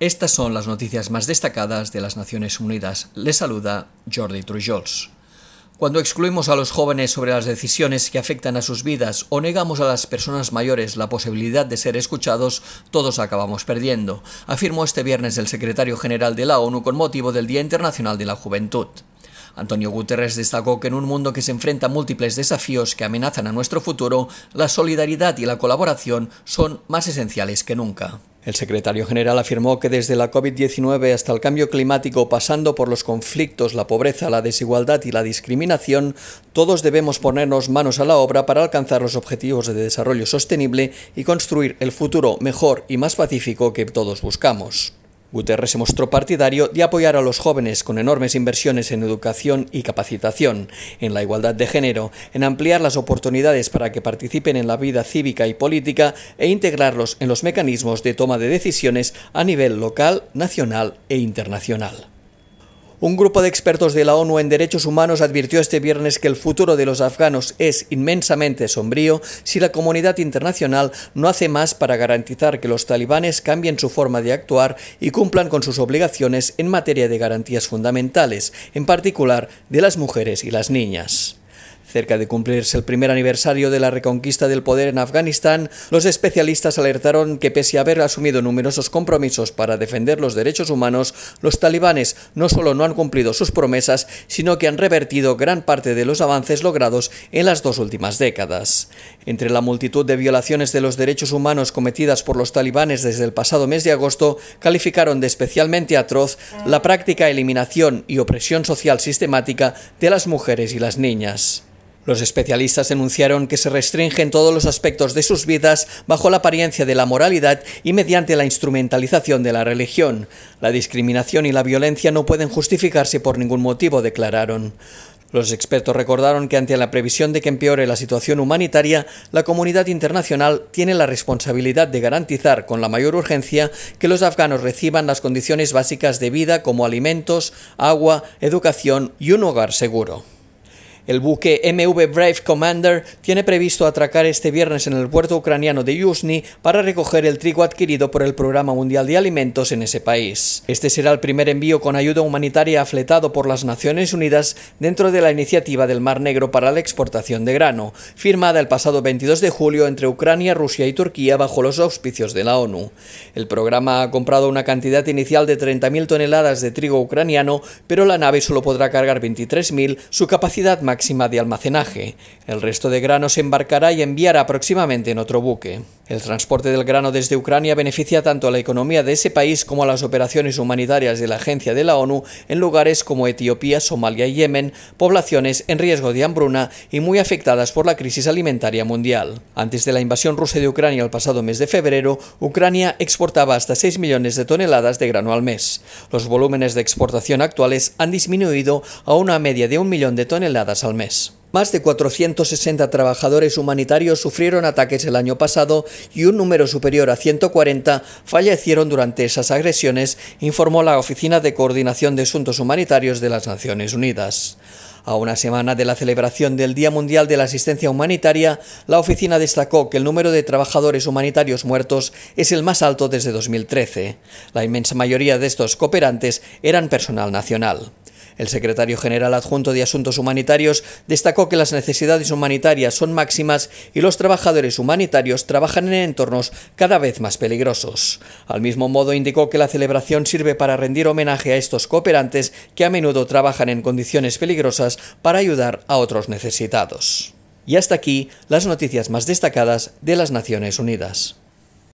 Estas son las noticias más destacadas de las Naciones Unidas. Les saluda Jordi Trujols. Cuando excluimos a los jóvenes sobre las decisiones que afectan a sus vidas o negamos a las personas mayores la posibilidad de ser escuchados, todos acabamos perdiendo, afirmó este viernes el secretario general de la ONU con motivo del Día Internacional de la Juventud. Antonio Guterres destacó que en un mundo que se enfrenta a múltiples desafíos que amenazan a nuestro futuro, la solidaridad y la colaboración son más esenciales que nunca. El secretario general afirmó que desde la COVID-19 hasta el cambio climático, pasando por los conflictos, la pobreza, la desigualdad y la discriminación, todos debemos ponernos manos a la obra para alcanzar los objetivos de desarrollo sostenible y construir el futuro mejor y más pacífico que todos buscamos. Guterres se mostró partidario de apoyar a los jóvenes con enormes inversiones en educación y capacitación, en la igualdad de género, en ampliar las oportunidades para que participen en la vida cívica y política e integrarlos en los mecanismos de toma de decisiones a nivel local, nacional e internacional. Un grupo de expertos de la ONU en derechos humanos advirtió este viernes que el futuro de los afganos es inmensamente sombrío si la comunidad internacional no hace más para garantizar que los talibanes cambien su forma de actuar y cumplan con sus obligaciones en materia de garantías fundamentales, en particular de las mujeres y las niñas. Cerca de cumplirse el primer aniversario de la reconquista del poder en Afganistán, los especialistas alertaron que pese a haber asumido numerosos compromisos para defender los derechos humanos, los talibanes no solo no han cumplido sus promesas, sino que han revertido gran parte de los avances logrados en las dos últimas décadas. Entre la multitud de violaciones de los derechos humanos cometidas por los talibanes desde el pasado mes de agosto, calificaron de especialmente atroz la práctica eliminación y opresión social sistemática de las mujeres y las niñas. Los especialistas denunciaron que se restringen todos los aspectos de sus vidas bajo la apariencia de la moralidad y mediante la instrumentalización de la religión. La discriminación y la violencia no pueden justificarse por ningún motivo, declararon. Los expertos recordaron que ante la previsión de que empeore la situación humanitaria, la comunidad internacional tiene la responsabilidad de garantizar con la mayor urgencia que los afganos reciban las condiciones básicas de vida como alimentos, agua, educación y un hogar seguro. El buque MV Brave Commander tiene previsto atracar este viernes en el puerto ucraniano de Yuzhny para recoger el trigo adquirido por el Programa Mundial de Alimentos en ese país. Este será el primer envío con ayuda humanitaria afletado por las Naciones Unidas dentro de la iniciativa del Mar Negro para la exportación de grano, firmada el pasado 22 de julio entre Ucrania, Rusia y Turquía bajo los auspicios de la ONU. El programa ha comprado una cantidad inicial de 30.000 toneladas de trigo ucraniano, pero la nave solo podrá cargar 23.000, su capacidad máxima máxima de almacenaje. El resto de grano se embarcará y enviará próximamente en otro buque. El transporte del grano desde Ucrania beneficia tanto a la economía de ese país como a las operaciones humanitarias de la Agencia de la ONU en lugares como Etiopía, Somalia y Yemen, poblaciones en riesgo de hambruna y muy afectadas por la crisis alimentaria mundial. Antes de la invasión rusa de Ucrania el pasado mes de febrero, Ucrania exportaba hasta 6 millones de toneladas de grano al mes. Los volúmenes de exportación actuales han disminuido a una media de un millón de toneladas al mes. Más de 460 trabajadores humanitarios sufrieron ataques el año pasado y un número superior a 140 fallecieron durante esas agresiones, informó la Oficina de Coordinación de Asuntos Humanitarios de las Naciones Unidas. A una semana de la celebración del Día Mundial de la Asistencia Humanitaria, la oficina destacó que el número de trabajadores humanitarios muertos es el más alto desde 2013. La inmensa mayoría de estos cooperantes eran personal nacional. El secretario general adjunto de Asuntos Humanitarios destacó que las necesidades humanitarias son máximas y los trabajadores humanitarios trabajan en entornos cada vez más peligrosos. Al mismo modo indicó que la celebración sirve para rendir homenaje a estos cooperantes que a menudo trabajan en condiciones peligrosas para ayudar a otros necesitados. Y hasta aquí las noticias más destacadas de las Naciones Unidas.